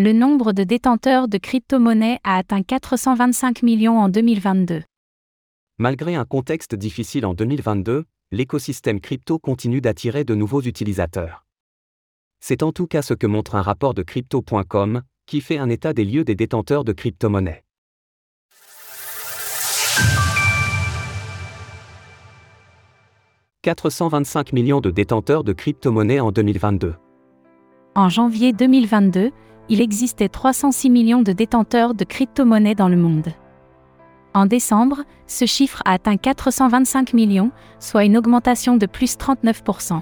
Le nombre de détenteurs de crypto-monnaies a atteint 425 millions en 2022. Malgré un contexte difficile en 2022, l'écosystème crypto continue d'attirer de nouveaux utilisateurs. C'est en tout cas ce que montre un rapport de crypto.com, qui fait un état des lieux des détenteurs de crypto-monnaies. « 425 millions de détenteurs de crypto-monnaies en 2022. En janvier 2022, il existait 306 millions de détenteurs de crypto-monnaies dans le monde. En décembre, ce chiffre a atteint 425 millions, soit une augmentation de plus 39%.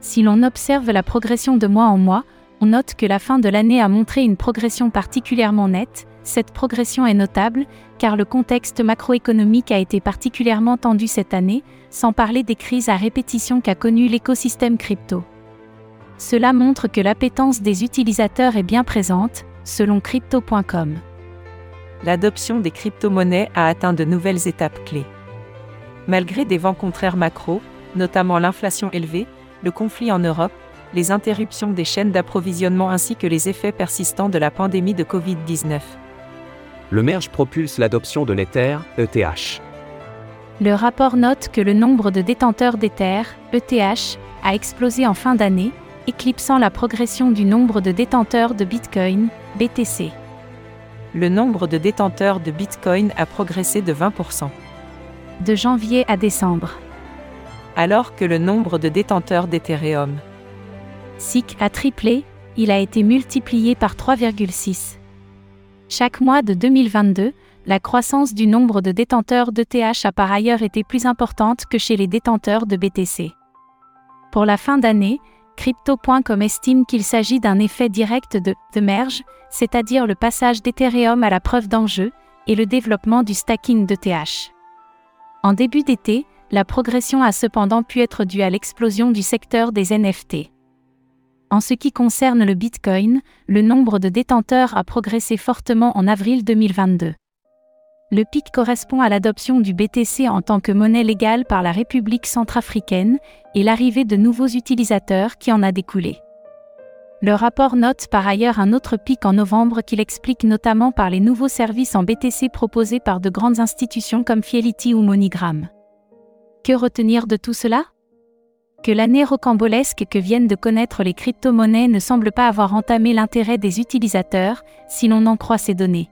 Si l'on observe la progression de mois en mois, on note que la fin de l'année a montré une progression particulièrement nette. Cette progression est notable, car le contexte macroéconomique a été particulièrement tendu cette année, sans parler des crises à répétition qu'a connu l'écosystème crypto. Cela montre que l'appétence des utilisateurs est bien présente, selon crypto.com. L'adoption des crypto-monnaies a atteint de nouvelles étapes clés. Malgré des vents contraires macro, notamment l'inflation élevée, le conflit en Europe, les interruptions des chaînes d'approvisionnement ainsi que les effets persistants de la pandémie de Covid-19. Le merge propulse l'adoption de l'Ether, ETH. Le rapport note que le nombre de détenteurs d'Ether, ETH, a explosé en fin d'année, éclipsant la progression du nombre de détenteurs de Bitcoin, BTC. Le nombre de détenteurs de Bitcoin a progressé de 20%. De janvier à décembre. Alors que le nombre de détenteurs d'Ethereum. SIC a triplé, il a été multiplié par 3,6. Chaque mois de 2022, la croissance du nombre de détenteurs d'ETH a par ailleurs été plus importante que chez les détenteurs de BTC. Pour la fin d'année, Crypto.com estime qu'il s'agit d'un effet direct de Merge, c'est-à-dire le passage d'Ethereum à la preuve d'enjeu, et le développement du stacking d'ETH. En début d'été, la progression a cependant pu être due à l'explosion du secteur des NFT. En ce qui concerne le Bitcoin, le nombre de détenteurs a progressé fortement en avril 2022. Le pic correspond à l'adoption du BTC en tant que monnaie légale par la République centrafricaine et l'arrivée de nouveaux utilisateurs qui en a découlé. Le rapport note par ailleurs un autre pic en novembre qu'il explique notamment par les nouveaux services en BTC proposés par de grandes institutions comme Fidelity ou MoneyGram. Que retenir de tout cela? Que l'année rocambolesque que viennent de connaître les crypto-monnaies ne semble pas avoir entamé l'intérêt des utilisateurs, si l'on en croit ces données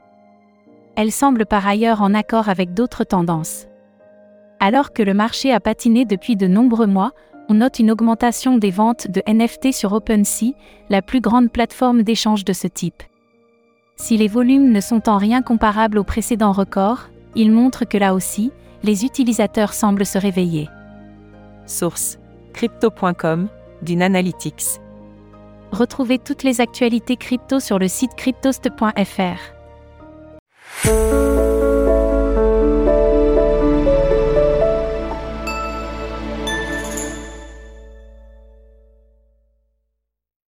elle semble par ailleurs en accord avec d'autres tendances. Alors que le marché a patiné depuis de nombreux mois, on note une augmentation des ventes de NFT sur OpenSea, la plus grande plateforme d'échange de ce type. Si les volumes ne sont en rien comparables aux précédents records, ils montrent que là aussi, les utilisateurs semblent se réveiller. Source crypto.com, d'une Analytics. Retrouvez toutes les actualités crypto sur le site cryptost.fr. Thank you.